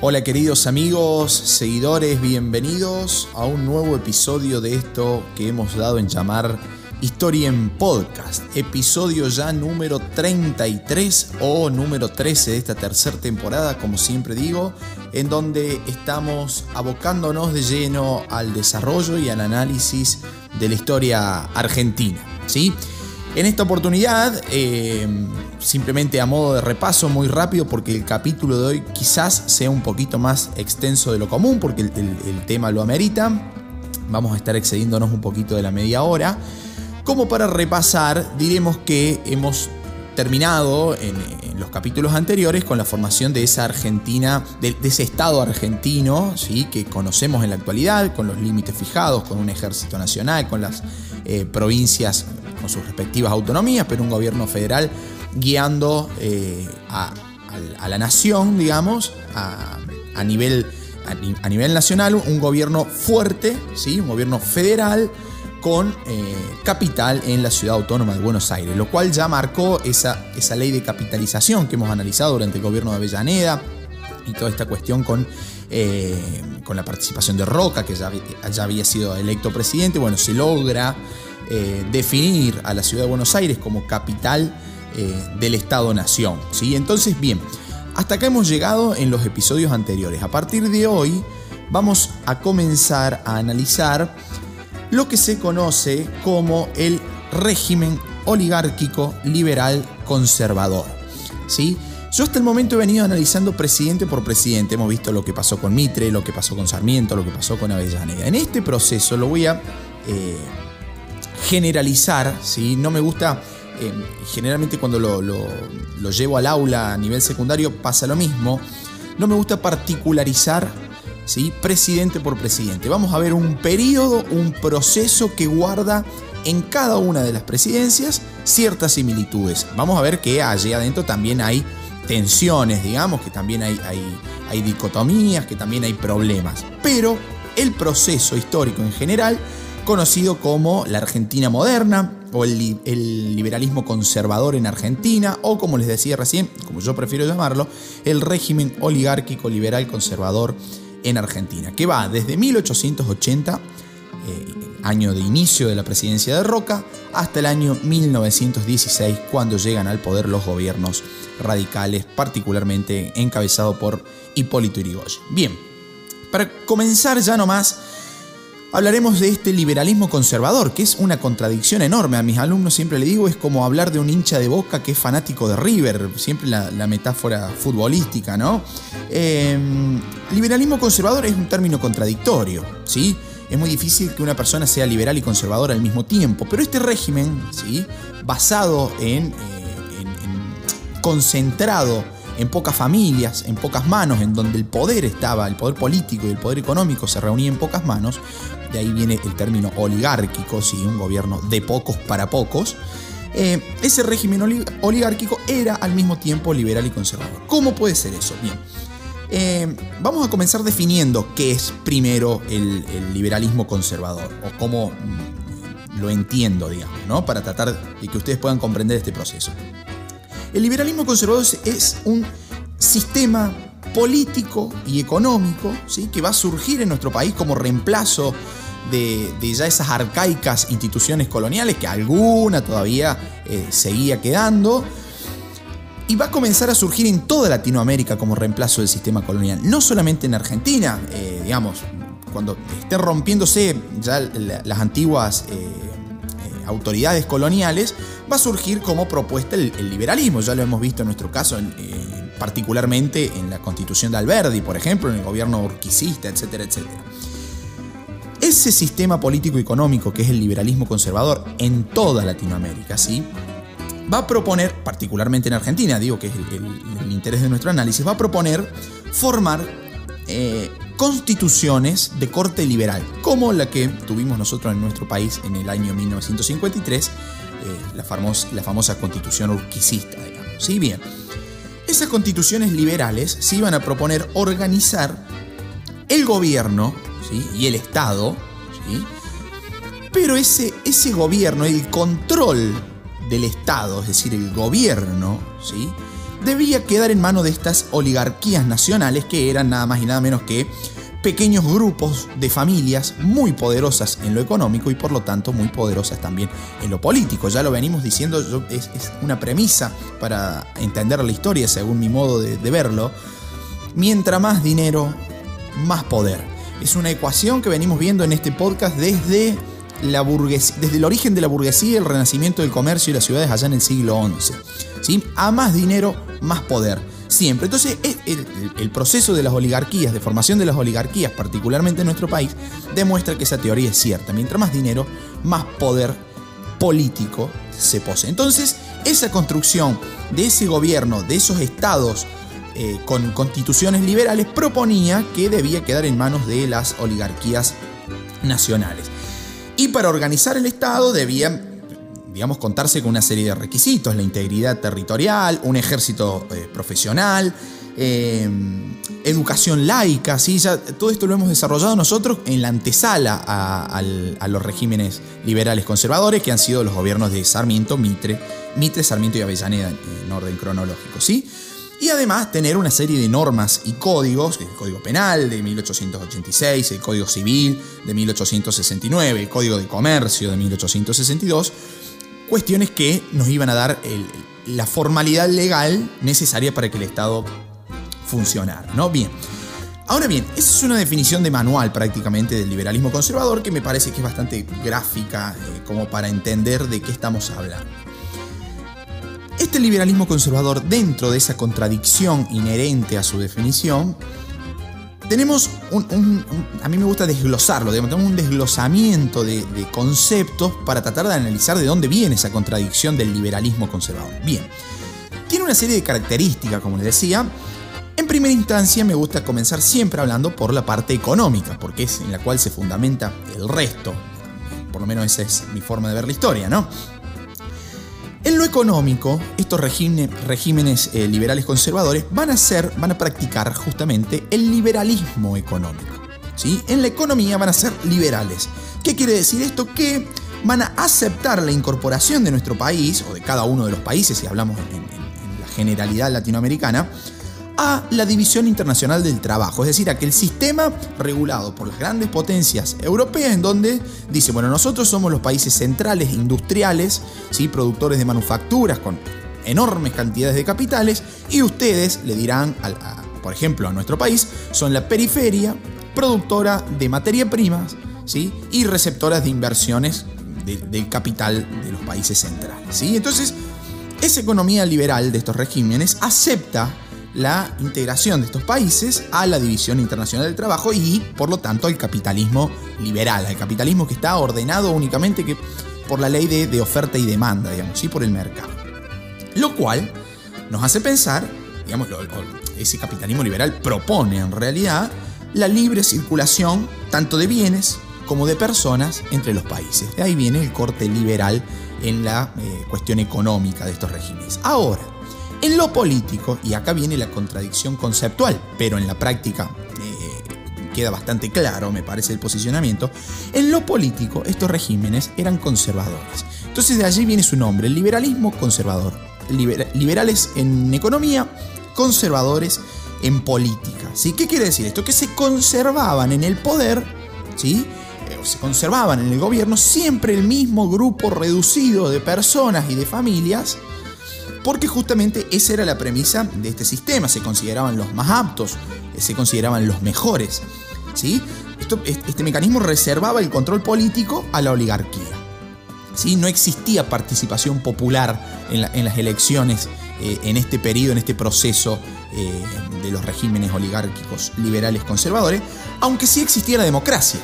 Hola queridos amigos, seguidores, bienvenidos a un nuevo episodio de esto que hemos dado en llamar Historia en Podcast, episodio ya número 33 o número 13 de esta tercera temporada, como siempre digo, en donde estamos abocándonos de lleno al desarrollo y al análisis de la historia argentina. ¿sí? En esta oportunidad, eh, simplemente a modo de repaso muy rápido, porque el capítulo de hoy quizás sea un poquito más extenso de lo común, porque el, tema lo amerita. Vamos a estar excediéndonos un poquito de la media hora. Como para repasar, diremos que hemos terminado en, los capítulos anteriores con la formación de esa Argentina, de, ese Estado argentino, ¿sí? que conocemos en la actualidad, con los límites fijados, con un ejército nacional, con las eh, provincias con sus respectivas autonomías, pero un gobierno federal guiando eh, a, la nación, digamos, a, nivel, a, nivel nacional, un gobierno fuerte, ¿sí? un gobierno federal con eh, capital en la ciudad autónoma de Buenos Aires, lo cual ya marcó esa, esa ley de capitalización que hemos analizado durante el gobierno de Avellaneda y toda esta cuestión con, eh, con la participación de Roca, que ya, había sido electo presidente. Bueno, se logra definir a la ciudad de Buenos Aires como capital eh, del Estado-Nación. ¿sí? Entonces, bien, hasta acá hemos llegado en los episodios anteriores. A partir de hoy vamos a comenzar a analizar lo que se conoce como el régimen oligárquico liberal conservador. ¿sí? Yo hasta el momento he venido analizando presidente por presidente. Hemos visto lo que pasó con Mitre, lo que pasó con Sarmiento, lo que pasó con Avellaneda. En este proceso lo voy a eh, generalizar, ¿sí? no me gusta, eh, generalmente cuando lo, llevo al aula a nivel secundario pasa lo mismo, no me gusta particularizar ¿sí? presidente por presidente. Vamos a ver un periodo, un proceso que guarda en cada una de las presidencias ciertas similitudes. Vamos a ver que allí adentro también hay tensiones, digamos, que también hay, hay, hay dicotomías, que también hay problemas. Pero el proceso histórico en general conocido como la Argentina moderna o el, liberalismo conservador en Argentina o como les decía recién, como yo prefiero llamarlo, el régimen oligárquico liberal conservador en Argentina, que va desde 1880, eh, año de inicio de la presidencia de Roca, hasta el año 1916, cuando llegan al poder los gobiernos radicales, particularmente encabezado por Hipólito Yrigoyen. Bien, para comenzar ya nomás Hablaremos de este liberalismo conservador, que es una contradicción enorme. A mis alumnos siempre le digo, es como hablar de un hincha de boca que es fanático de River, siempre la, metáfora futbolística, ¿no? Em, liberalismo conservador es un término contradictorio, ¿sí? Es muy difícil que una persona sea liberal y conservador al mismo tiempo, pero este régimen, ¿sí? Basado en, eh, en concentrado en pocas familias, en pocas manos, en donde el poder estaba, el poder político y el poder económico se reunían en pocas manos, de ahí viene el término oligárquico, ¿sí? un gobierno de pocos para pocos, eh, ese régimen oligárquico era al mismo tiempo liberal y conservador. ¿Cómo puede ser eso? Bien, eh, vamos a comenzar definiendo qué es primero el, liberalismo conservador o cómo mm, lo entiendo, digamos, ¿no? para tratar de que ustedes puedan comprender este proceso. El liberalismo conservador es un sistema político y económico que va a surgir en nuestro país como reemplazo de, ya esas arcaicas instituciones coloniales que alguna todavía eh, seguía quedando. Y va a comenzar a surgir en toda Latinoamérica como reemplazo del sistema colonial, no solamente en Argentina, eh, digamos, cuando esté rompiéndose ya las antiguas eh, autoridades coloniales, va a surgir como propuesta el, liberalismo. Ya lo hemos visto en nuestro caso, eh, particularmente en la constitución de Alberdi, por ejemplo, en el gobierno urquicista, etcétera, etcétera. Ese sistema político-económico que es el liberalismo conservador en toda Latinoamérica, ¿sí? va a proponer, particularmente en Argentina, digo que es el, interés de nuestro análisis, va a proponer formar eh, constituciones de corte liberal, como la que tuvimos nosotros en nuestro país en el año 1953 eh, la, famosa constitución urquicista, digamos. ¿sí? Bien, esas constituciones liberales se iban a proponer organizar el gobierno y el Estado, ¿sí? pero ese gobierno, el control del Estado, es decir, el gobierno, ¿sí? Debía quedar en manos de estas oligarquías nacionales que eran nada más y nada menos que pequeños grupos de familias muy poderosas en lo económico y por lo tanto muy poderosas también en lo político. Ya lo venimos diciendo, es, una premisa para entender la historia según mi modo de, de verlo. Mientras más dinero, más poder. Es una ecuación que venimos viendo en este podcast desde desde el origen de la burguesía el renacimiento del comercio y las ciudades allá en el siglo XI. ¿sí? A más dinero, más poder. Siempre. Entonces, el, proceso de las oligarquías, de formación de las oligarquías, particularmente en nuestro país, demuestra que esa teoría es cierta. Mientras más dinero, más poder político se posee. Entonces, esa construcción de ese gobierno, de esos estados eh, con constituciones liberales, proponía que debía quedar en manos de las oligarquías nacionales. Y para organizar el Estado debía, digamos, contarse con una serie de requisitos, la integridad territorial, un ejército eh, profesional, eh, educación laica, ¿sí? ya, todo esto lo hemos desarrollado nosotros en la antesala a, los regímenes liberales conservadores que han sido los gobiernos de Sarmiento, Mitre, Mitre, Sarmiento y Avellaneda en orden cronológico. ¿sí? Y además tener una serie de normas y códigos, el Código Penal de 1886, el Código Civil de 1869, el Código de Comercio de 1862, cuestiones que nos iban a dar la formalidad legal necesaria para que el Estado funcionara. ¿no? Bien. Ahora bien, esa es una definición de manual prácticamente del liberalismo conservador que me parece que es bastante gráfica eh, como para entender de qué estamos hablando. Este liberalismo conservador, dentro de esa contradicción inherente a su definición, tenemos un, a mí me gusta desglosarlo, tenemos un desglosamiento de, conceptos para tratar de analizar de dónde viene esa contradicción del liberalismo conservador. Bien, tiene una serie de características, como les decía. En primera instancia me gusta comenzar siempre hablando por la parte económica, porque es en la cual se fundamenta el resto. Por lo menos esa es mi forma de ver la historia, ¿no? En lo económico, estos regímenes, eh, liberales conservadores van a ser, van a practicar justamente el liberalismo económico. ¿sí? En la economía van a ser liberales. ¿Qué quiere decir esto? Que van a aceptar la incorporación de nuestro país, o de cada uno de los países, si hablamos en la generalidad latinoamericana, a la División Internacional del Trabajo, es decir, aquel sistema regulado por las grandes potencias europeas en donde dice, bueno, nosotros somos los países centrales industriales, ¿sí? productores de manufacturas con enormes cantidades de capitales y ustedes le dirán, por ejemplo, a nuestro país, son la periferia productora de materia primas ¿sí? y receptoras de inversiones del capital de los países centrales. ¿sí? Entonces, esa economía liberal de estos regímenes acepta la integración de estos países a la División Internacional del Trabajo y, por lo tanto, al capitalismo liberal, al capitalismo que está ordenado únicamente que por la ley de, oferta y demanda, digamos, y por el mercado. Lo cual nos hace pensar, digamos, ese capitalismo liberal propone en realidad la libre circulación tanto de bienes como de personas entre los países. De ahí viene el corte liberal en la eh, cuestión económica de estos regímenes. Ahora, en lo político, y acá viene la contradicción conceptual, pero en la práctica eh, queda bastante claro, me parece, el posicionamiento, en lo político estos regímenes eran conservadores. Entonces de allí viene su nombre, el liberalismo conservador. liberales en economía, conservadores en política. ¿sí? ¿Qué quiere decir esto? Que se conservaban en el poder, ¿sí? Eh, se conservaban en el gobierno siempre el mismo grupo reducido de personas y de familias porque justamente esa era la premisa de este sistema, se consideraban los más aptos, eh, se consideraban los mejores. ¿sí? este mecanismo reservaba el control político a la oligarquía. ¿sí? No existía participación popular en, las elecciones eh, en este periodo, en este proceso eh, de los regímenes oligárquicos liberales conservadores, aunque sí existía la democracia.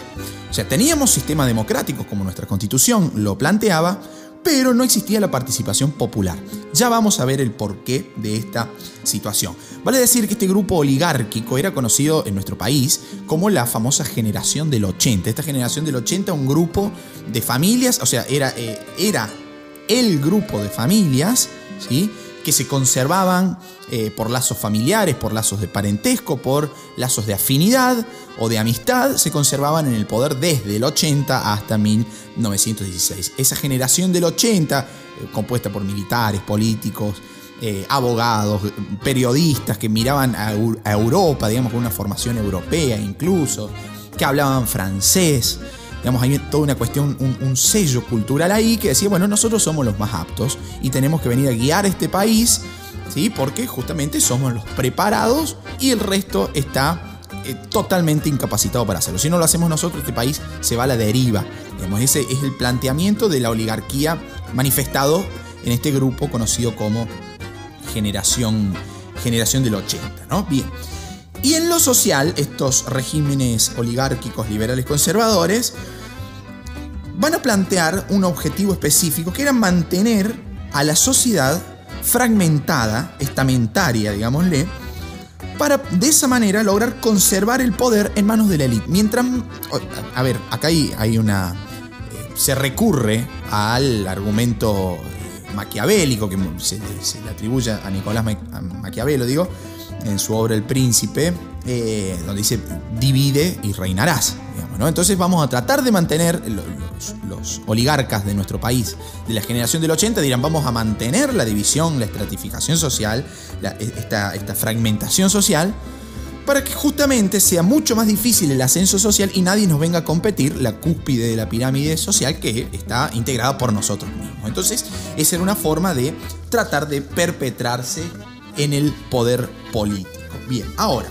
O sea, teníamos sistemas democráticos como nuestra constitución lo planteaba, pero no existía la participación popular. Ya vamos a ver el porqué de esta situación. Vale decir que este grupo oligárquico era conocido en nuestro país como la famosa generación del 80. Esta generación del 80, un grupo de familias, o sea, era, eh, era el grupo de familias, ¿sí? que se conservaban eh, por lazos familiares, por lazos de parentesco, por lazos de afinidad o de amistad, se conservaban en el poder desde el 80 hasta 1916. Esa generación del 80, eh, compuesta por militares, políticos, eh, abogados, periodistas que miraban a, Europa, digamos, con una formación europea incluso, que hablaban francés. Digamos, hay toda una cuestión, un, un, sello cultural ahí que decía, bueno, nosotros somos los más aptos y tenemos que venir a guiar este país, ¿sí? Porque justamente somos los preparados y el resto está eh, totalmente incapacitado para hacerlo. Si no lo hacemos nosotros, este país se va a la deriva. ese es el planteamiento de la oligarquía manifestado en este grupo conocido como generación, generación del 80. ¿no? Bien. Y en lo social, estos regímenes oligárquicos liberales conservadores van a plantear un objetivo específico que era mantener a la sociedad fragmentada, estamentaria, digámosle, para de esa manera lograr conservar el poder en manos de la élite. Mientras, a ver, acá hay, una... Eh, se recurre al argumento eh, maquiavélico que se, le atribuye a Nicolás Maquiavelo, digo, en su obra El Príncipe, eh, donde dice divide y reinarás. Entonces vamos a tratar de mantener, los, oligarcas de nuestro país de la generación del 80 dirán, vamos a mantener la división, la estratificación social, esta, esta fragmentación social, para que justamente sea mucho más difícil el ascenso social y nadie nos venga a competir la cúspide de la pirámide social que está integrada por nosotros mismos. Entonces, esa era una forma de tratar de perpetrarse en el poder político. Bien, ahora,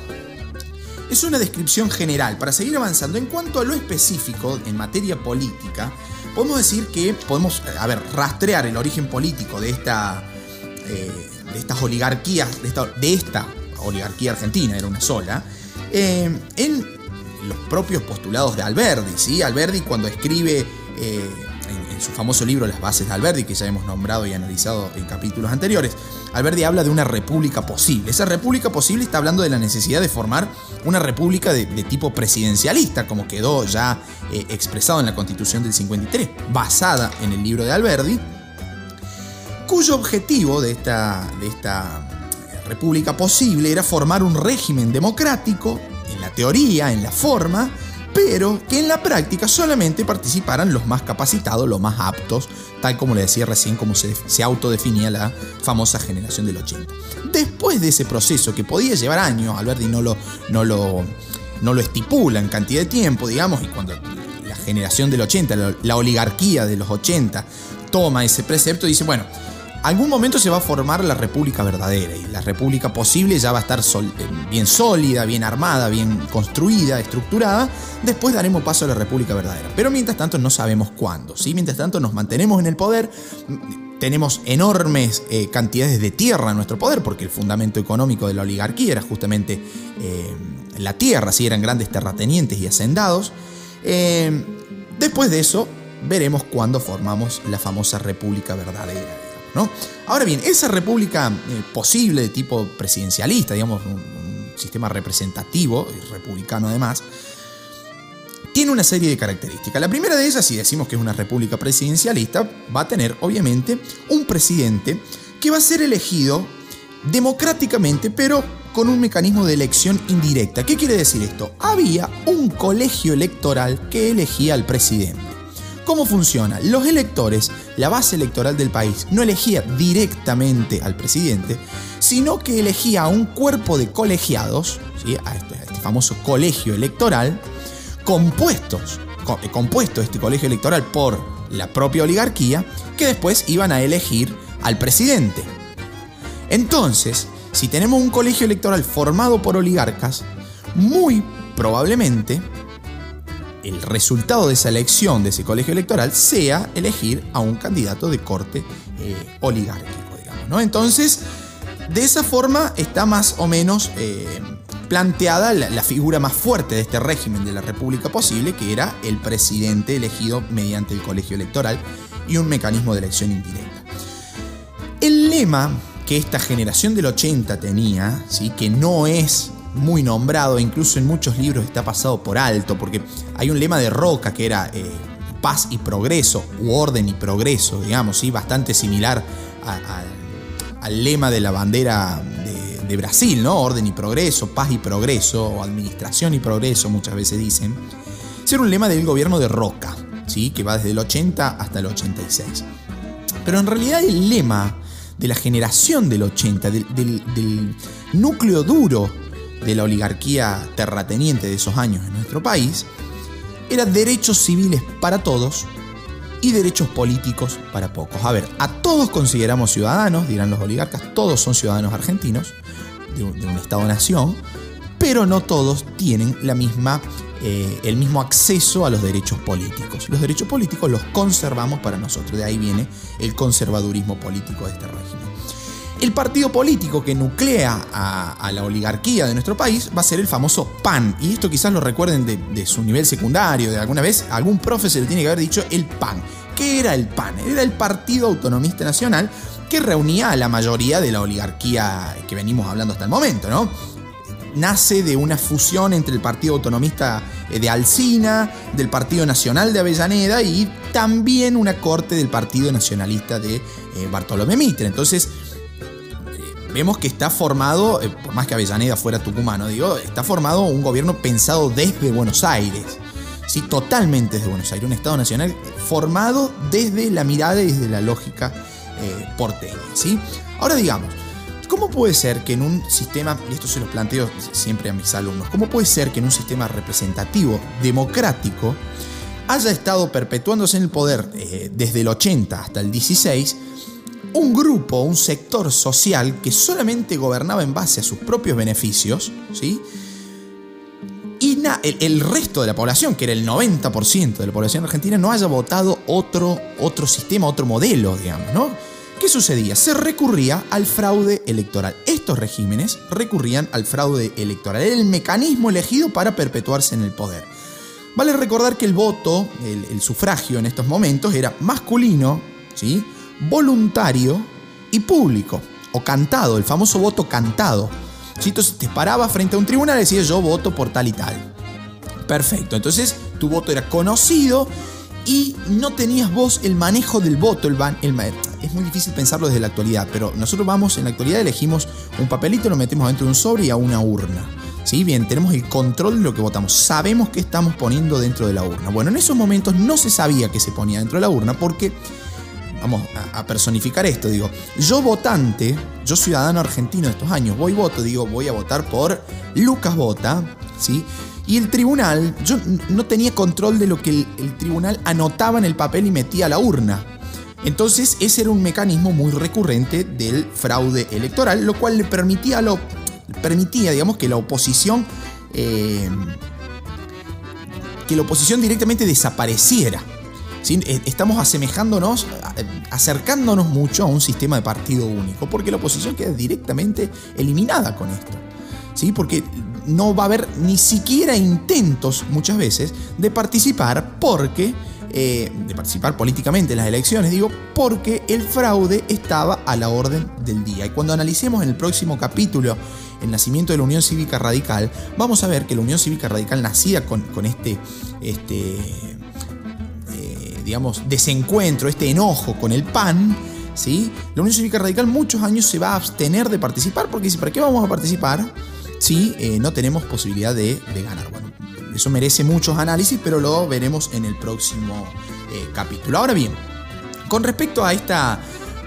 es una descripción general. Para seguir avanzando, en cuanto a lo específico en materia política, podemos decir que podemos, a ver, rastrear el origen político de, esta, eh, de estas oligarquías, de esta, oligarquía argentina, era una sola, eh, en los propios postulados de Alberdi. ¿sí? Alberdi cuando escribe... Eh, su famoso libro Las bases de Alberdi, que ya hemos nombrado y analizado en capítulos anteriores, Alberdi habla de una república posible. Esa república posible está hablando de la necesidad de formar una república de, tipo presidencialista, como quedó ya eh, expresado en la Constitución del 53, basada en el libro de Alberdi, cuyo objetivo de esta, de esta república posible era formar un régimen democrático, en la teoría, en la forma, pero que en la práctica solamente participaran los más capacitados, los más aptos, tal como le decía recién, como se, autodefinía la famosa generación del 80. Después de ese proceso, que podía llevar años, Alberti no lo, no lo, no lo estipula en cantidad de tiempo, digamos, y cuando la generación del 80, la, la oligarquía de los 80, toma ese precepto, dice, bueno, algún momento se va a formar la república verdadera y la república posible ya va a estar eh, bien sólida, bien armada, bien construida, estructurada. Después daremos paso a la república verdadera. Pero mientras tanto no sabemos cuándo. ¿sí? Mientras tanto nos mantenemos en el poder. Tenemos enormes eh, cantidades de tierra en nuestro poder, porque el fundamento económico de la oligarquía era justamente eh, la tierra, ¿sí? eran grandes terratenientes y hacendados. después de eso, veremos cuándo formamos la famosa república verdadera. Ahora bien, esa república eh, posible de tipo presidencialista, digamos, un, sistema representativo, republicano además, tiene una serie de características. La primera de ellas, si decimos que es una república presidencialista, va a tener obviamente un presidente que va a ser elegido democráticamente, pero con un mecanismo de elección indirecta. ¿Qué quiere decir esto? Había un colegio electoral que elegía al presidente. ¿Cómo funciona? Los electores, la base electoral del país, no elegía directamente al presidente, sino que elegía a un cuerpo de colegiados, a, este, este, famoso colegio electoral, compuestos, eh, compuesto este colegio electoral por la propia oligarquía, que después iban a elegir al presidente. Entonces, si tenemos un colegio electoral formado por oligarcas, muy probablemente el resultado de esa elección, de ese colegio electoral, sea elegir a un candidato de corte eh, oligárquico, digamos. ¿no? Entonces, de esa forma está más o menos eh, planteada la, figura más fuerte de este régimen de la República posible, que era el presidente elegido mediante el colegio electoral y un mecanismo de elección indirecta. El lema que esta generación del 80 tenía, ¿sí? que no es muy nombrado, incluso en muchos libros está pasado por alto, porque hay un lema de Roca que era eh, paz y progreso, u orden y progreso, digamos, ¿sí? bastante similar al lema de la bandera de, Brasil, ¿no? Orden y progreso, paz y progreso, o administración y progreso, muchas veces dicen. Ese un lema del gobierno de Roca, ¿sí? que va desde el 80 hasta el 86. Pero en realidad el lema de la generación del 80, del, núcleo duro de la oligarquía terrateniente de esos años en nuestro país, era derechos civiles para todos y derechos políticos para pocos. A ver, a todos consideramos ciudadanos, dirán los oligarcas, todos son ciudadanos argentinos de un, Estado-nación, pero no todos tienen la misma, eh, el mismo acceso a los derechos políticos. Los derechos políticos los conservamos para nosotros, de ahí viene el conservadurismo político de este régimen. El partido político que nuclea a, la oligarquía de nuestro país va a ser el famoso PAN. Y esto quizás lo recuerden de, su nivel secundario, de alguna vez, algún profe se le tiene que haber dicho el PAN. ¿Qué era el PAN? Era el Partido Autonomista Nacional que reunía a la mayoría de la oligarquía que venimos hablando hasta el momento, ¿no? Nace de una fusión entre el Partido Autonomista eh, de Alcina, del Partido Nacional de Avellaneda y también una corte del Partido Nacionalista de eh, Bartolomé Mitre. Entonces, vemos que está formado, eh, por más que Avellaneda fuera tucumano, digo, está formado un gobierno pensado desde Buenos Aires. Sí, totalmente desde Buenos Aires, un Estado nacional formado desde la mirada y desde la lógica eh, porteña. ¿sí? Ahora digamos, ¿cómo puede ser que en un sistema, y esto se lo planteo siempre a mis alumnos, ¿cómo puede ser que en un sistema representativo, democrático, haya estado perpetuándose en el poder eh, desde el 80 hasta el 16 un grupo, un sector social que solamente gobernaba en base a sus propios beneficios, ¿sí? Y el, resto de la población, que era el 90% de la población argentina, no haya votado otro, otro sistema, otro modelo, digamos, ¿no? ¿Qué sucedía? Se recurría al fraude electoral. Estos regímenes recurrían al fraude electoral. Era el mecanismo elegido para perpetuarse en el poder. Vale recordar que el voto, el, el sufragio en estos momentos, era masculino, ¿sí? Voluntario y público, o cantado, el famoso voto cantado. Si entonces te parabas frente a un tribunal y decías yo voto por tal y tal. Perfecto, entonces tu voto era conocido y no tenías vos el manejo del voto. El, el, es muy difícil pensarlo desde la actualidad, pero nosotros vamos, en la actualidad elegimos un papelito, lo metemos dentro de un sobre y a una urna. ¿Sí? Bien, tenemos el control de lo que votamos, sabemos qué estamos poniendo dentro de la urna. Bueno, en esos momentos no se sabía qué se ponía dentro de la urna porque vamos a, personificar esto, digo, yo votante, yo ciudadano argentino de estos años, voy voto, digo, voy a votar por Lucas Vota, ¿sí? Y el tribunal, yo no tenía control de lo que el, tribunal anotaba en el papel y metía a la urna. Entonces ese era un mecanismo muy recurrente del fraude electoral, lo cual le permitía, lo, permitía digamos, que la oposición... Eh, que la oposición directamente desapareciera. Eh, estamos asemejándonos, acercándonos mucho a un sistema de partido único, porque la oposición queda directamente eliminada con esto. ¿Sí? Porque no va a haber ni siquiera intentos muchas veces de participar porque, eh, de participar políticamente en las elecciones, digo, porque el fraude estaba a la orden del día. Y cuando analicemos en el próximo capítulo el nacimiento de la Unión Cívica Radical, vamos a ver que la Unión Cívica Radical nacía con, con este, este digamos, desencuentro, este enojo con el PAN, ¿sí? la Unión Cívica Radical muchos años se va a abstener de participar porque dice, ¿para qué vamos a participar si eh, no tenemos posibilidad de, ganar? Bueno, eso merece muchos análisis, pero lo veremos en el próximo eh, capítulo. Ahora bien, con respecto a, esta,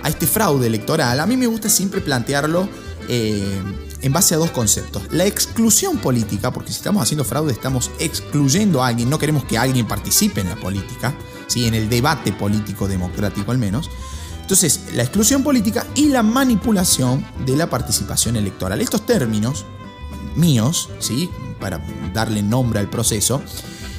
a este fraude electoral, a mí me gusta siempre plantearlo eh, en base a dos conceptos. La exclusión política, porque si estamos haciendo fraude estamos excluyendo a alguien, no queremos que alguien participe en la política en el debate político democrático al menos. Entonces, la exclusión política y la manipulación de la participación electoral. Estos términos míos, ¿sí? para darle nombre al proceso,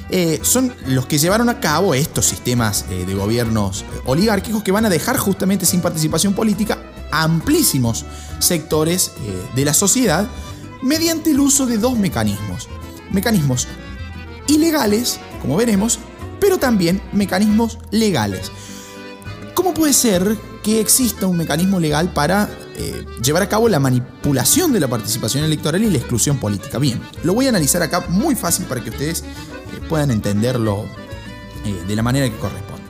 eh, son los que llevaron a cabo estos sistemas eh, de gobiernos eh, oligárquicos que van a dejar justamente sin participación política amplísimos sectores de la sociedad mediante el uso de dos mecanismos. Mecanismos ilegales, como veremos, pero también mecanismos legales. ¿Cómo puede ser que exista un mecanismo legal para eh, llevar a cabo la manipulación de la participación electoral y la exclusión política? Bien, lo voy a analizar acá muy fácil para que ustedes eh, puedan entenderlo eh, de la manera que corresponde.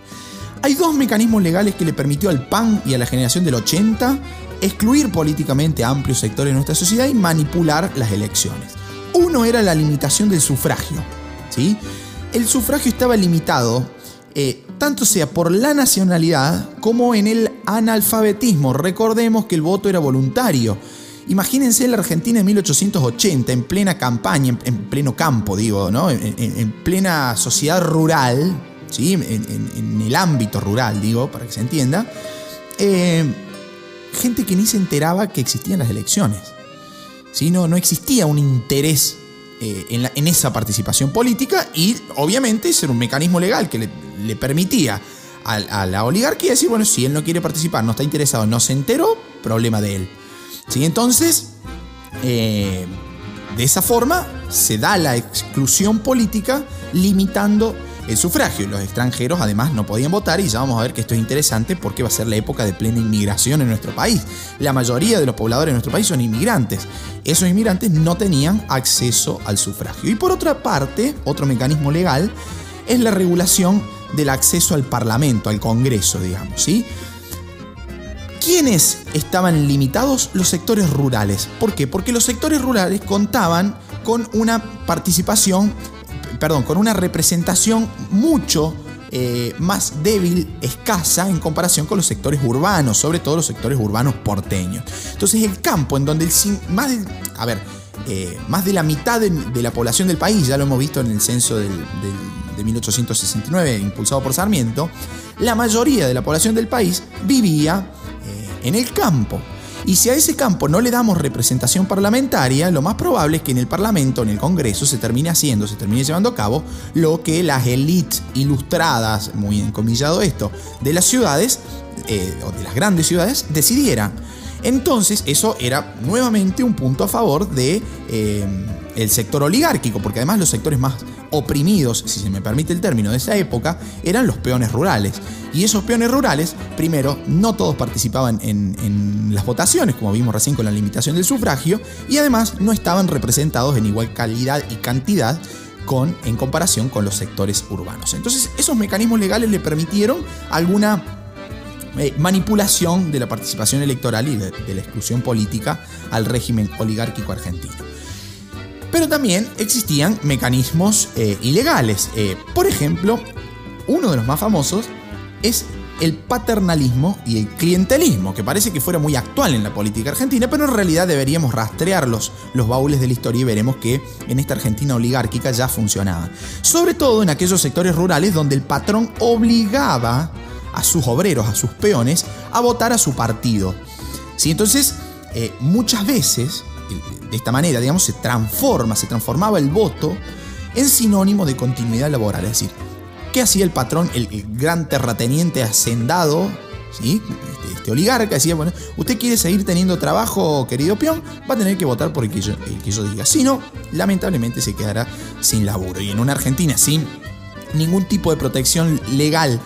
Hay dos mecanismos legales que le permitió al PAN y a la generación del 80 excluir políticamente a amplios sectores de nuestra sociedad y manipular las elecciones. Uno era la limitación del sufragio, ¿sí? El sufragio estaba limitado, eh, tanto sea por la nacionalidad como en el analfabetismo. Recordemos que el voto era voluntario. Imagínense la Argentina en 1880, en plena campaña, en, pleno campo, digo, ¿no? En, plena sociedad rural, ¿sí? En, el ámbito rural, digo, para que se entienda. Eh, gente que ni se enteraba que existían las elecciones. ¿sí? No, no existía un interés eh, en, esa participación política y obviamente ese era un mecanismo legal que le, permitía a, la oligarquía decir, bueno, si él no quiere participar, no está interesado, no se enteró, problema de él. ¿Sí? Entonces, eh, de esa forma se da la exclusión política limitando el sufragio. Los extranjeros además no podían votar y ya vamos a ver que esto es interesante porque va a ser la época de plena inmigración en nuestro país. La mayoría de los pobladores de nuestro país son inmigrantes. Esos inmigrantes no tenían acceso al sufragio. Y por otra parte, otro mecanismo legal es la regulación del acceso al Parlamento, al Congreso, digamos, ¿sí? ¿Quiénes estaban limitados? Los sectores rurales. ¿Por qué? Porque los sectores rurales contaban con una participación, perdón, con una representación mucho eh, más débil, escasa en comparación con los sectores urbanos, sobre todo los sectores urbanos porteños. Entonces el campo en donde más, a ver, eh, más de la mitad de, la población del país, ya lo hemos visto en el censo de 1869 impulsado por Sarmiento, la mayoría de la población del país vivía en el campo. Y si a ese campo no le damos representación parlamentaria, lo más probable es que en el Parlamento, en el Congreso, se termine haciendo, se termine llevando a cabo lo que las élites ilustradas, muy encomillado esto, de las ciudades, eh, o de las grandes ciudades, decidieran. Entonces, eso era nuevamente un punto a favor de eh, sector oligárquico, porque además los sectores más oprimidos, si se me permite el término, de esa época, eran los peones rurales. Y esos peones rurales, primero, no todos participaban en, las votaciones, como vimos recién con la limitación del sufragio, y además no estaban representados en igual calidad y cantidad con, en comparación con los sectores urbanos. Entonces, esos mecanismos legales le permitieron alguna eh, manipulación de la participación electoral y de, la exclusión política al régimen oligárquico argentino. Pero también existían mecanismos eh, ilegales. Eh, por ejemplo, uno de los más famosos es el paternalismo y el clientelismo, que parece que fuera muy actual en la política argentina, pero en realidad deberíamos rastrear los, baúles de la historia y veremos que en esta Argentina oligárquica ya funcionaba. Sobre todo en aquellos sectores rurales donde el patrón obligaba a sus obreros, a sus peones, a votar a su partido. ¿Sí? Entonces, eh, muchas veces, de esta manera, digamos, se transforma, se transformaba el voto en sinónimo de continuidad laboral. Es decir, ¿qué hacía el patrón, el, gran terrateniente hacendado? Este, este, oligarca decía, bueno, usted quiere seguir teniendo trabajo, querido peón, va a tener que votar por el que el que yo diga. Si no, lamentablemente se quedará sin laburo. Y en una Argentina sin ningún tipo de protección legal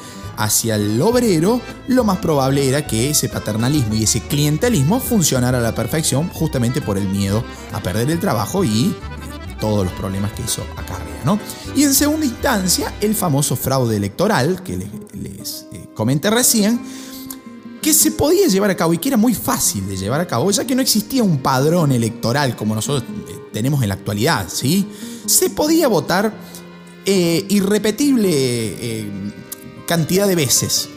hacia el obrero, lo más probable era que ese paternalismo y ese clientelismo funcionara a la perfección justamente por el miedo a perder el trabajo y todos los problemas que eso acarrea. ¿no? Y en segunda instancia, el famoso fraude electoral que les, eh, comenté recién, que se podía llevar a cabo y que era muy fácil de llevar a cabo, ya que no existía un padrón electoral como nosotros eh, tenemos en la actualidad. ¿sí? Se podía votar eh, irrepetible cantidad de veces.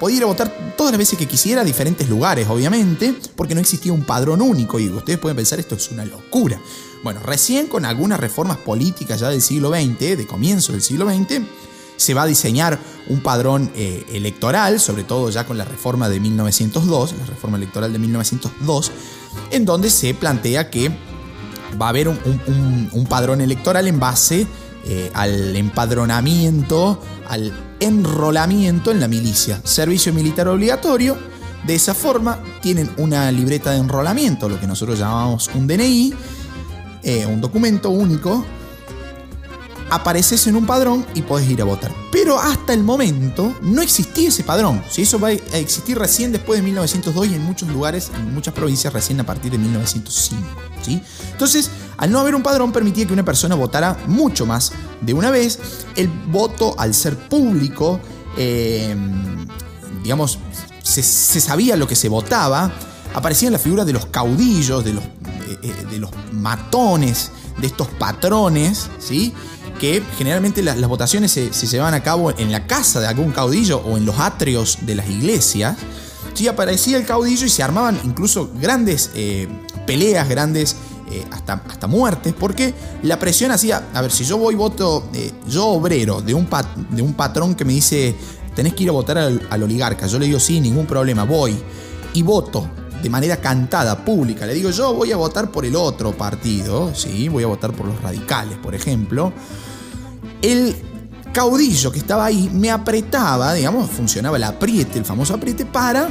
Podía ir a votar todas las veces que quisiera a diferentes lugares, obviamente, porque no existía un padrón único. Y ustedes pueden pensar, esto es una locura. Bueno, recién con algunas reformas políticas ya del siglo XX, de comienzo del siglo XX, se va a diseñar un padrón eh, electoral, sobre todo ya con la reforma de 1902, la reforma electoral de 1902, en donde se plantea que va a haber un, padrón electoral en base eh, al empadronamiento, al enrolamiento en la milicia, servicio militar obligatorio. De esa forma tienen una libreta de enrolamiento, lo que nosotros llamamos un DNI, eh, un documento único. Apareces en un padrón y podés ir a votar. Pero hasta el momento no existía ese padrón. Si eso va a existir recién después de 1902 y en muchos lugares, en muchas provincias recién a partir de 1905. ¿sí? Entonces, al no haber un padrón permitía que una persona votara mucho más de una vez. El voto, al ser público, eh, digamos, se, sabía lo que se votaba. Aparecían las figuras de los caudillos, de los, eh, eh, de los matones, de estos patrones, ¿sí? que generalmente las, votaciones se, se, llevaban a cabo en la casa de algún caudillo o en los atrios de las iglesias. Sí, aparecía el caudillo y se armaban incluso grandes eh, peleas, grandes eh, hasta, hasta muertes, porque la presión hacía, a ver, si yo voy voto, eh, yo obrero de un, de un patrón que me dice, tenés que ir a votar al, al oligarca, yo le digo, sí, ningún problema, voy y voto de manera cantada, pública, le digo, yo voy a votar por el otro partido, sí, voy a votar por los radicales, por ejemplo, el caudillo que estaba ahí me apretaba, digamos, funcionaba el apriete, el famoso apriete, para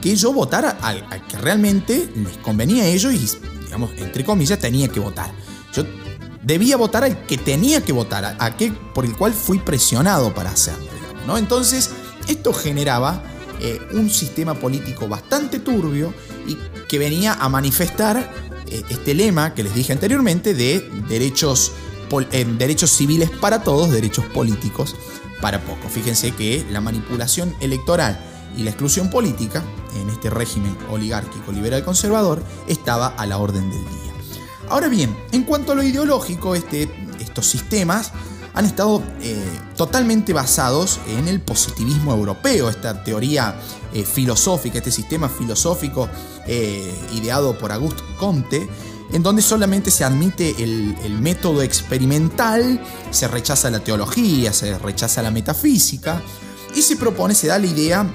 que yo votara al, que realmente les convenía a ellos y, digamos, entre comillas, tenía que votar. Yo debía votar al que tenía que votar, a aquel por el cual fui presionado para hacerlo. ¿no? Entonces, esto generaba eh, un sistema político bastante turbio y que venía a manifestar eh, este lema que les dije anteriormente de derechos en derechos civiles para todos, derechos políticos para pocos. Fíjense que la manipulación electoral y la exclusión política en este régimen oligárquico liberal conservador estaba a la orden del día. Ahora bien, en cuanto a lo ideológico, este, estos sistemas han estado eh, totalmente basados en el positivismo europeo, esta teoría eh, filosófica, este sistema filosófico eh, ideado por Auguste Comte, en donde solamente se admite el, método experimental, se rechaza la teología, se rechaza la metafísica y se propone, se da la idea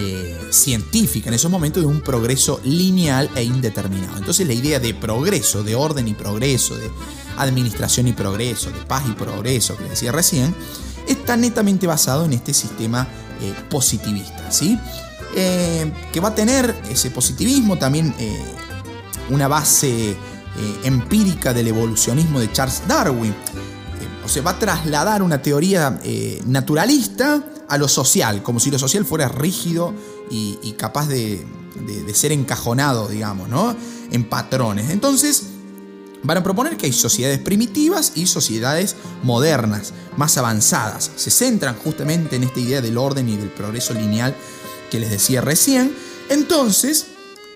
eh, científica en esos momentos de un progreso lineal e indeterminado. Entonces la idea de progreso, de orden y progreso, de administración y progreso, de paz y progreso, que decía recién, está netamente basado en este sistema eh, positivista, ¿sí? Eh, que va a tener ese positivismo también una base empírica del evolucionismo de Charles Darwin. O sea, va a trasladar una teoría naturalista a lo social, como si lo social fuera rígido y, capaz de, ser encajonado, digamos, ¿no? En patrones. Entonces, van a proponer que hay sociedades primitivas y sociedades modernas, más avanzadas. Se centran justamente en esta idea del orden y del progreso lineal que les decía recién. Entonces,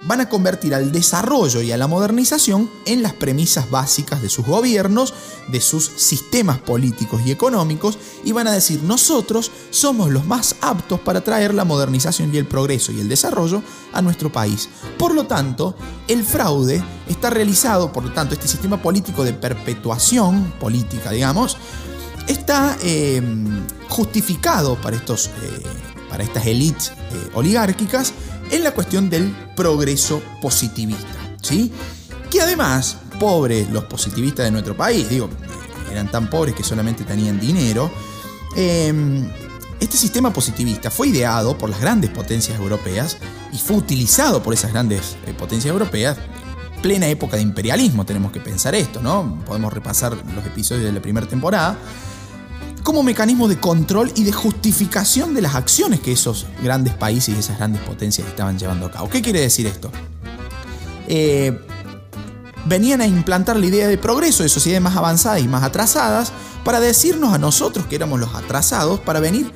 van a convertir al desarrollo y a la modernización en las premisas básicas de sus gobiernos, de sus sistemas políticos y económicos, y van a decir nosotros somos los más aptos para traer la modernización y el progreso y el desarrollo a nuestro país. Por lo tanto, el fraude está realizado, por lo tanto, este sistema político de perpetuación política, digamos, está eh, justificado para, estos, eh, para estas élites eh, oligárquicas en la cuestión del progreso positivista, ¿sí? Que además, pobres los positivistas de nuestro país, digo, eran tan pobres que solamente tenían dinero, em, este sistema positivista fue ideado por las grandes potencias europeas y fue utilizado por esas grandes eh, potencias europeas plena época de imperialismo, tenemos que pensar esto, ¿no? Podemos repasar los episodios de la primera temporada como mecanismo de control y de justificación de las acciones que esos grandes países y esas grandes potencias estaban llevando a cabo. ¿Qué quiere decir esto? Eh, venían a implantar la idea de progreso de sociedades más avanzadas y más atrasadas para decirnos a nosotros que éramos los atrasados para venir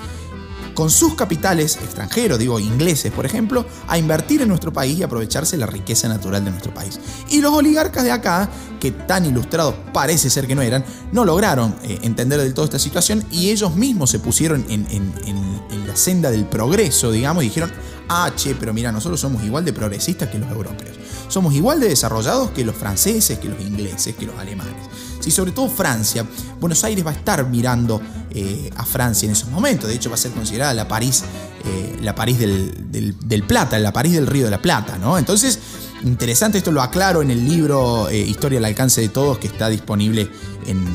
con sus capitales extranjeros, digo ingleses por ejemplo, a invertir en nuestro país y aprovecharse la riqueza natural de nuestro país. Y los oligarcas de acá, que tan ilustrados parece ser que no eran, no lograron eh, entender del todo esta situación y ellos mismos se pusieron en, en la senda del progreso, digamos, y dijeron, ah, che, pero mira, nosotros somos igual de progresistas que los europeos. Somos igual de desarrollados que los franceses, que los ingleses, que los alemanes. Y sobre todo Francia. Buenos Aires va a estar mirando eh, a Francia en esos momentos. De hecho, va a ser considerada la París, eh, la París del, Plata, la París del Río de la Plata. ¿no? Entonces, interesante, esto lo aclaro en el libro eh, Historia al alcance de todos, que está disponible en,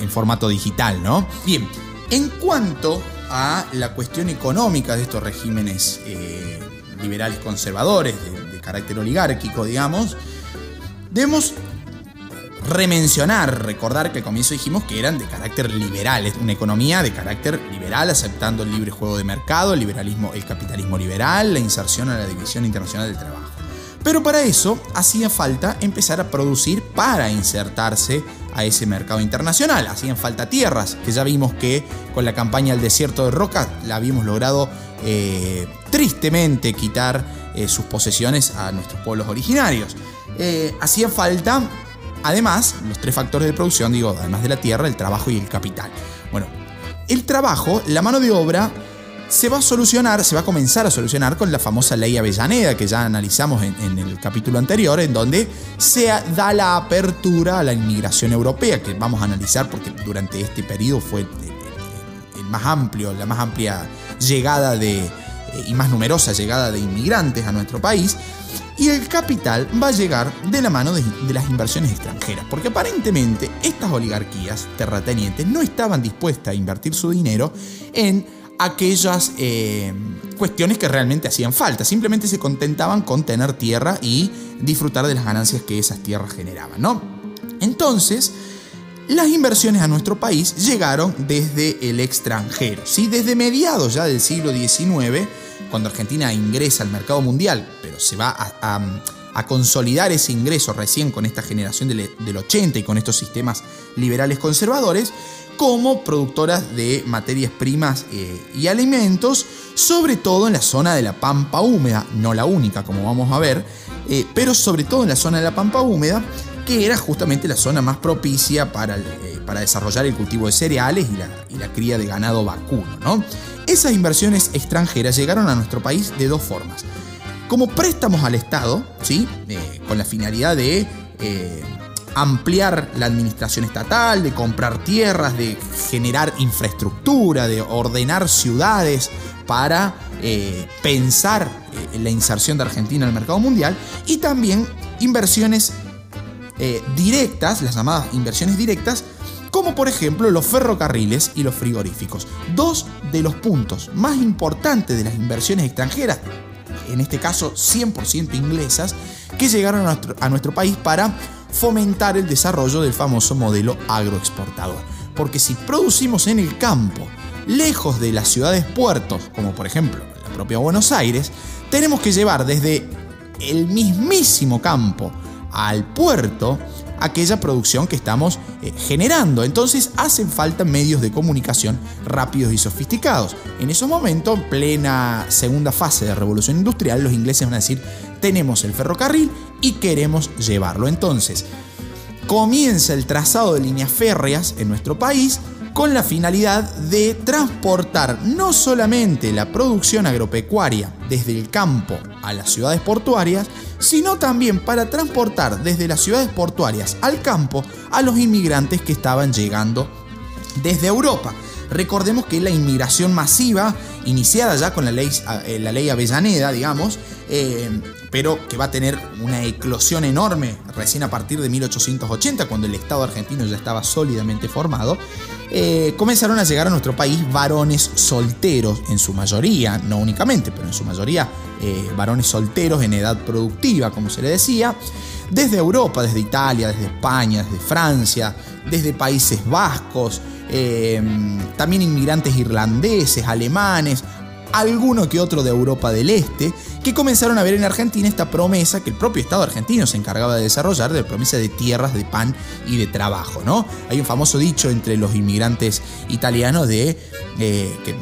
en formato digital. ¿no? Bien, en cuanto a la cuestión económica de estos regímenes liberales conservadores, de, de carácter oligárquico, digamos, debemos remencionar, recordar que al comienzo dijimos que eran de carácter liberal, es una economía de carácter liberal, aceptando el libre juego de mercado, el liberalismo, el capitalismo liberal, la inserción a la división internacional del trabajo. Pero para eso hacía falta empezar a producir para insertarse a ese mercado internacional. Hacían falta tierras, que ya vimos que con la campaña del desierto de Roca la habíamos logrado eh, tristemente quitar eh, sus posesiones a nuestros pueblos originarios. Eh, hacía falta Además, los tres factores de producción, digo, además de la tierra, el trabajo y el capital. Bueno, el trabajo, la mano de obra, se va a solucionar, se va a comenzar a solucionar con la famosa ley Avellaneda que ya analizamos en, el capítulo anterior, en donde se da la apertura a la inmigración europea, que vamos a analizar porque durante este periodo fue el, más amplio, la más amplia llegada de, eh, y más numerosa llegada de inmigrantes a nuestro país. Y el capital va a llegar de la mano de, las inversiones extranjeras, porque aparentemente estas oligarquías terratenientes no estaban dispuestas a invertir su dinero en aquellas eh, cuestiones que realmente hacían falta. Simplemente se contentaban con tener tierra y disfrutar de las ganancias que esas tierras generaban, ¿no? Entonces, las inversiones a nuestro país llegaron desde el extranjero, ¿sí? Desde mediados ya del siglo XIX, cuando Argentina ingresa al mercado mundial, pero se va a, consolidar ese ingreso recién con esta generación del, del 80 y con estos sistemas liberales conservadores, como productoras de materias primas eh, y alimentos, sobre todo en la zona de la pampa húmeda, no la única como vamos a ver, eh, pero sobre todo en la zona de la pampa húmeda, que era justamente la zona más propicia para, eh, para desarrollar el cultivo de cereales y la, cría de ganado vacuno. ¿no? Esas inversiones extranjeras llegaron a nuestro país de dos formas. Como préstamos al Estado, ¿sí? con la finalidad de ampliar la administración estatal, de comprar tierras, de generar infraestructura, de ordenar ciudades para eh, pensar eh, en la inserción de Argentina en el mercado mundial y también inversiones eh, directas, las llamadas inversiones directas, como por ejemplo los ferrocarriles y los frigoríficos. Dos de los puntos más importantes de las inversiones extranjeras, en este caso 100% inglesas, que llegaron a nuestro país para fomentar el desarrollo del famoso modelo agroexportador. Porque si producimos en el campo, lejos de las ciudades puertos, como por ejemplo la propia Buenos Aires, tenemos que llevar desde el mismísimo campo al puerto aquella producción que estamos eh, generando. Entonces hacen falta medios de comunicación rápidos y sofisticados. En esos momentos, en plena segunda fase de revolución industrial, los ingleses van a decir, tenemos el ferrocarril y queremos llevarlo. Entonces, comienza el trazado de líneas férreas en nuestro país con la finalidad de transportar no solamente la producción agropecuaria desde el campo a las ciudades portuarias, sino también para transportar desde las ciudades portuarias al campo a los inmigrantes que estaban llegando desde Europa. Recordemos que la inmigración masiva, iniciada ya con la ley, eh, la ley Avellaneda, digamos, eh, pero que va a tener una eclosión enorme recién a partir de 1880, cuando el Estado argentino ya estaba sólidamente formado, eh, comenzaron a llegar a nuestro país varones solteros, en su mayoría, no únicamente, pero en su mayoría eh, varones solteros en edad productiva, como se le decía, desde Europa, desde Italia, desde España, desde Francia, desde Países Vascos, eh, también inmigrantes irlandeses, alemanes, alguno que otro de Europa del Este, que comenzaron a ver en Argentina esta promesa que el propio Estado argentino se encargaba de desarrollar, de promesa de tierras, de pan y de trabajo. ¿no? Hay un famoso dicho entre los inmigrantes italianos de eh, que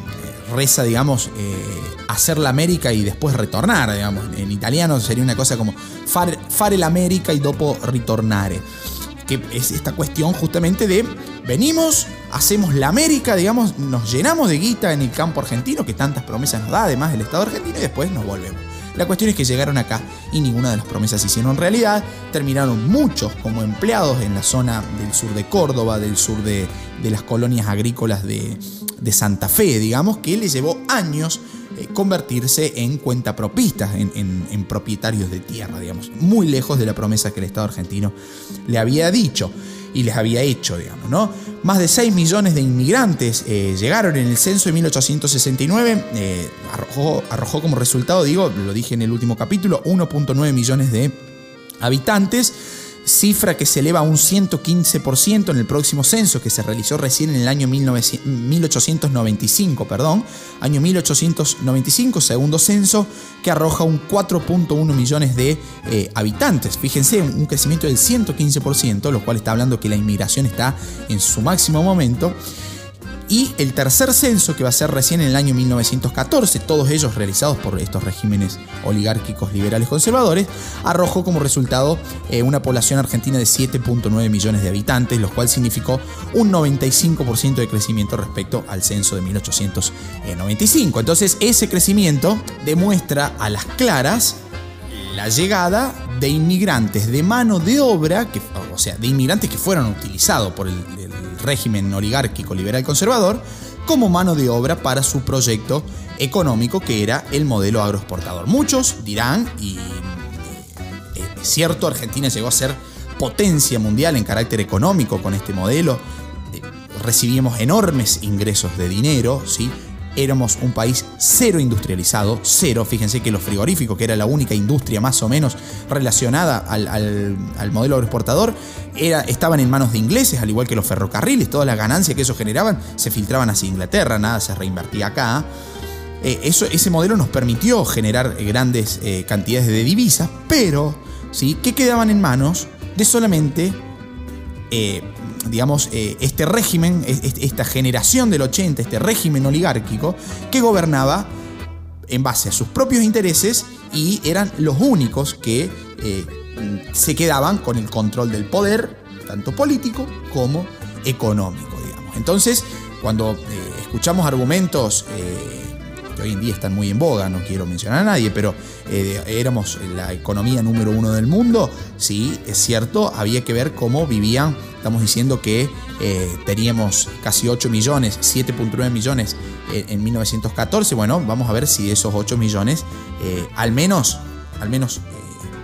reza, digamos, eh, hacer la América y después retornar, digamos. En italiano sería una cosa como fare, fare l'America y dopo ritornare que es esta cuestión justamente de venimos, hacemos la América, digamos, nos llenamos de guita en el campo argentino, que tantas promesas nos da, además del Estado argentino, y después nos volvemos. La cuestión es que llegaron acá y ninguna de las promesas se hicieron realidad. Terminaron muchos como empleados en la zona del sur de Córdoba, del sur de, las colonias agrícolas de, de Santa Fe, digamos, que les llevó años eh, convertirse en cuentapropistas, en, en, propietarios de tierra, digamos, muy lejos de la promesa que el Estado argentino le había dicho y les había hecho, digamos, ¿no? Más de 6 millones de inmigrantes eh, llegaron en el censo de 1869, eh, arrojó como resultado, digo, lo dije en el último capítulo, 1.9 millones de habitantes cifra que se eleva a un 115% en el próximo censo que se realizó recién en el año 1895, perdón, año 1895, segundo censo que arroja un 4.1 millones de eh, habitantes. Fíjense, un crecimiento del 115%, lo cual está hablando que la inmigración está en su máximo momento. Y el tercer censo, que va a ser recién en el año 1914, todos ellos realizados por estos regímenes oligárquicos liberales conservadores, arrojó como resultado eh, una población argentina de 7.9 millones de habitantes, lo cual significó un 95% de crecimiento respecto al censo de 1895. Entonces ese crecimiento demuestra a las claras la llegada de inmigrantes de mano de obra, que, o sea, de inmigrantes que fueron utilizados por el, régimen oligárquico liberal conservador como mano de obra para su proyecto económico que era el modelo agroexportador. Muchos dirán, y eh, es cierto, Argentina llegó a ser potencia mundial en carácter económico con este modelo, eh, recibimos enormes ingresos de dinero, ¿sí? Éramos un país cero industrializado, cero, fíjense que los frigoríficos, que era la única industria más o menos relacionada al, modelo agroexportador, era, estaban en manos de ingleses, al igual que los ferrocarriles, todas las ganancias que ellos generaban se filtraban hacia Inglaterra, nada se reinvertía acá. Eh, eso, ese modelo nos permitió generar grandes eh, cantidades de divisas, pero ¿sí? que quedaban en manos de solamente eh, digamos, eh, este régimen, esta generación del 80, este régimen oligárquico, que gobernaba en base a sus propios intereses y eran los únicos que eh, se quedaban con el control del poder, tanto político como económico, digamos. Entonces, cuando eh, escuchamos argumentos que hoy en día están muy en boga, no quiero mencionar a nadie, pero éramos la economía número uno del mundo, sí, es cierto, había que ver cómo vivían Estamos diciendo que eh, teníamos casi 8 millones, 7.9 millones eh, en 1914. Bueno, vamos a ver si esos 8 millones, eh, al menos, al menos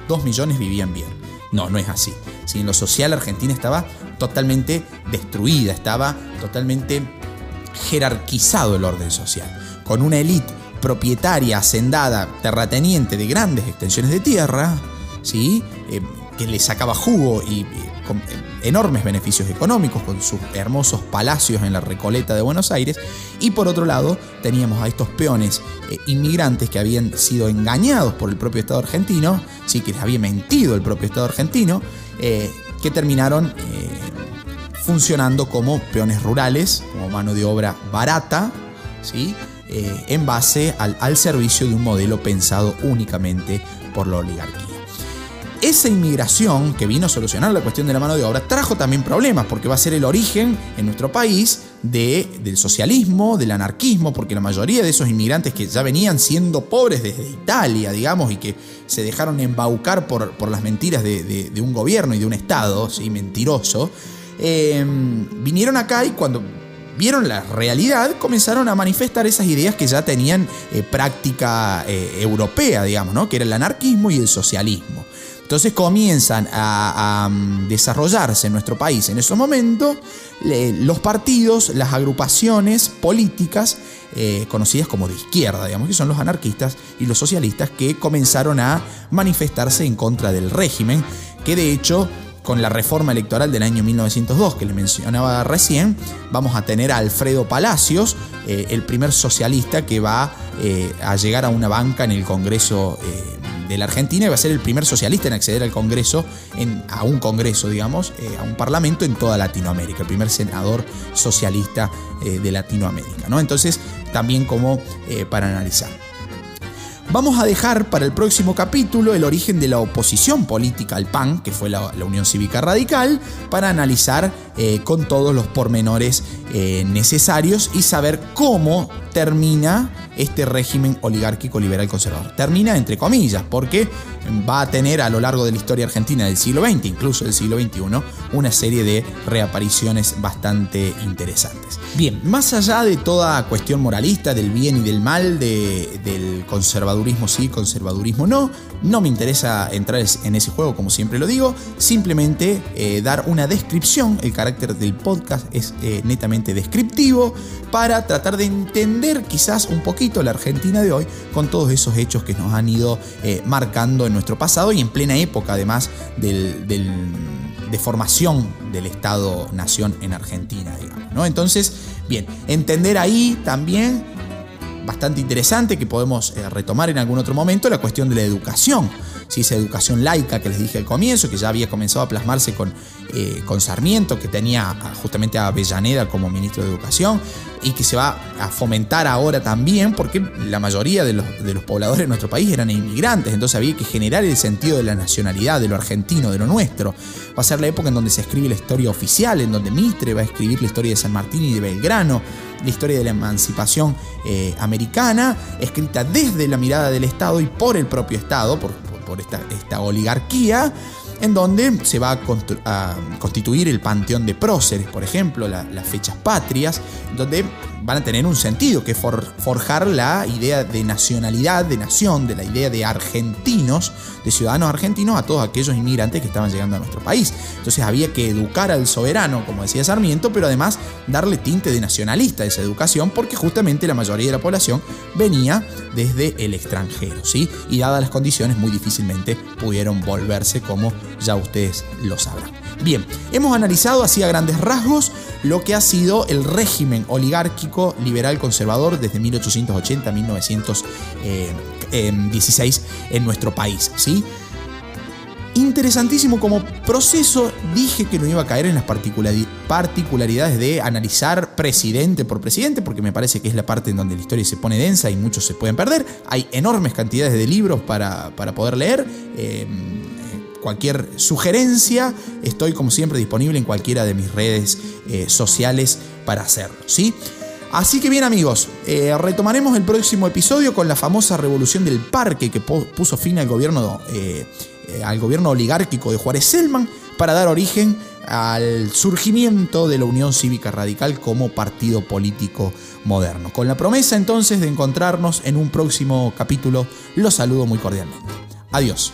2 millones vivían bien. No, no es así. Si en lo social Argentina estaba totalmente destruida, estaba totalmente jerarquizado el orden social, con una élite propietaria, hacendada, terrateniente de grandes extensiones de tierra, ¿sí? que le sacaba jugo y con enormes beneficios económicos con sus hermosos palacios en la Recoleta de Buenos Aires y por otro lado teníamos a estos peones eh, inmigrantes que habían sido engañados por el propio Estado argentino, sí que les había mentido el propio Estado argentino, eh, que terminaron eh, funcionando como peones rurales, como mano de obra barata, ¿sí? En base al, al servicio de un modelo pensado únicamente por la oligarquía esa inmigración que vino a solucionar la cuestión de la mano de obra trajo también problemas, porque va a ser el origen en nuestro país del socialismo, del anarquismo, porque la mayoría de esos inmigrantes que ya venían siendo pobres desde Italia, digamos, y que se dejaron embaucar por, por las mentiras de, un gobierno y de un Estado, ¿sí? mentiroso, em, vinieron acá y cuando vieron la realidad, comenzaron a manifestar esas ideas que ya tenían eh, práctica eh, europea, digamos, ¿no? que era el anarquismo y el socialismo. Entonces comienzan a, mm, desarrollarse en nuestro país en ese momento los partidos, las agrupaciones políticas eh, conocidas como de izquierda, digamos, que son los anarquistas y los socialistas que comenzaron a manifestarse en contra del régimen, que de hecho con la reforma electoral del año 1902 que le mencionaba recién, vamos a tener a Alfredo Palacios, eh, el primer socialista que va eh, a llegar a una banca en el Congreso de la Argentina y va a ser el primer socialista en acceder al Congreso, a un Congreso, digamos, eh, a un Parlamento en toda Latinoamérica, el primer senador socialista eh, de Latinoamérica. ¿no? Entonces, también como eh, para analizar. Vamos a dejar para el próximo capítulo el origen de la oposición política al PAN, que fue la, Unión Cívica Radical, para analizar con todos los pormenores necesarios y saber cómo termina este régimen oligárquico liberal conservador. Termina entre comillas, porque va a tener a lo largo de la historia argentina del siglo XX, incluso del siglo XXI, una serie de reapariciones bastante interesantes. Bien, más allá de toda cuestión moralista, del bien y del mal, del conservadurismo sí, conservadurismo no, no me interesa entrar en ese juego como siempre lo digo, simplemente eh, dar una descripción, el carácter del podcast es eh, netamente descriptivo, para tratar de entender quizás un poquito la Argentina de hoy con todos esos hechos que nos han ido eh, marcando en nuestro pasado y en plena época además de formación del Estado-nación en Argentina, digamos. ¿no? Entonces, bien, entender ahí también bastante interesante que podemos eh, retomar en algún otro momento, la cuestión de la educación. ¿sí? Esa educación laica que les dije al comienzo, que ya había comenzado a plasmarse con, eh, con Sarmiento, que tenía justamente a Avellaneda como ministro de Educación, y que se va a fomentar ahora también, porque la mayoría de los, de los pobladores de nuestro país eran inmigrantes, entonces había que generar el sentido de la nacionalidad, de lo argentino, de lo nuestro. Va a ser la época en donde se escribe la historia oficial, en donde Mitre va a escribir la historia de San Martín y de Belgrano, la historia de la emancipación eh, americana, escrita desde la mirada del Estado y por el propio Estado, por, esta, esta oligarquía en donde se va a, constituir el panteón de próceres, por ejemplo, las fechas patrias, donde van a tener un sentido, que forjar la idea de nacionalidad, de nación, de la idea de argentinos, de ciudadanos argentinos a todos aquellos inmigrantes que estaban llegando a nuestro país. Entonces había que educar al soberano, como decía Sarmiento, pero además darle tinte de nacionalista a esa educación, porque justamente la mayoría de la población venía desde el extranjero, ¿sí? Y dadas las condiciones, muy difícilmente pudieron volverse como ya ustedes lo sabrán. Bien, hemos analizado así a grandes rasgos lo que ha sido el régimen oligárquico liberal conservador desde 1880 a 1916 en nuestro país, ¿sí? Interesantísimo como proceso, dije que no iba a caer en las particularidades de analizar presidente por presidente, porque me parece que es la parte en donde la historia se pone densa y muchos se pueden perder. Hay enormes cantidades de libros para, poder leer. Eh, cualquier sugerencia, estoy como siempre disponible en cualquiera de mis redes eh, sociales para hacerlo, ¿sí? Así que bien amigos, eh, retomaremos el próximo episodio con la famosa revolución del parque que puso fin al gobierno, eh, al gobierno oligárquico de Juárez Selman para dar origen al surgimiento de la Unión Cívica Radical como partido político moderno. Con la promesa entonces de encontrarnos en un próximo capítulo, los saludo muy cordialmente. Adiós.